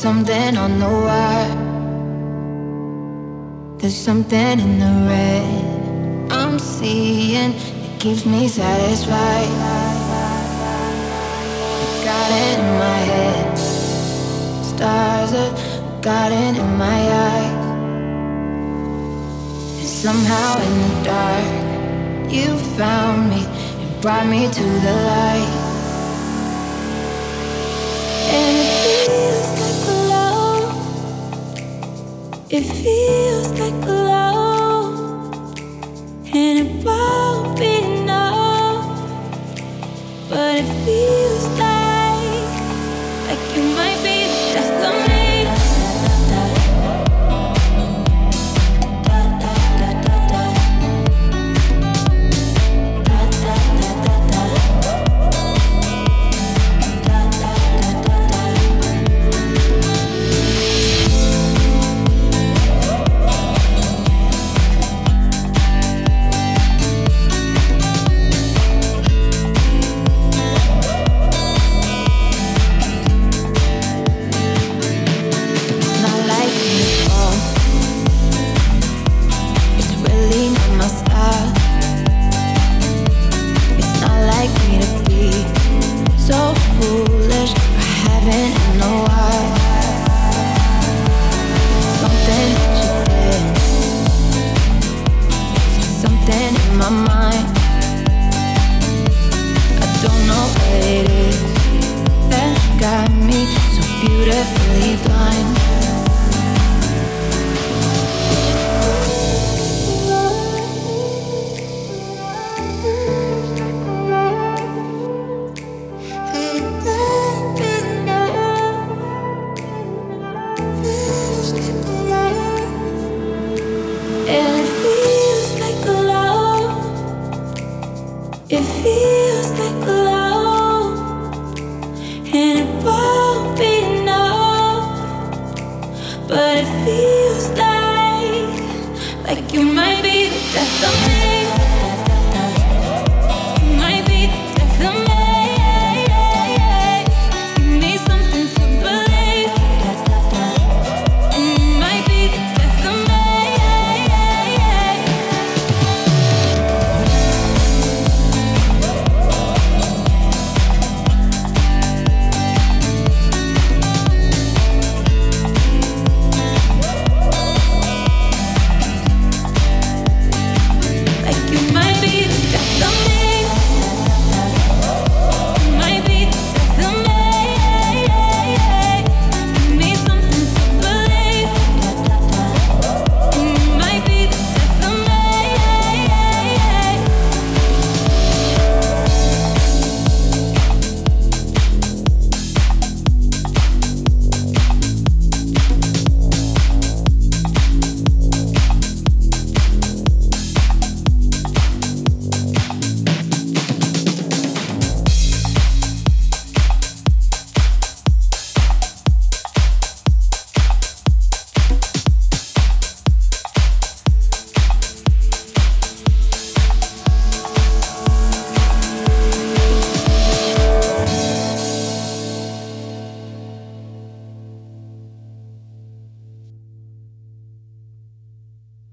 something on the wire. There's something in the red I'm seeing that keeps me satisfied. Got it in my head, stars are guiding in my eyes. And somehow in the dark, you found me and brought me to the light. It feels like love, and it won't be but it feels like but it you might be the death of me.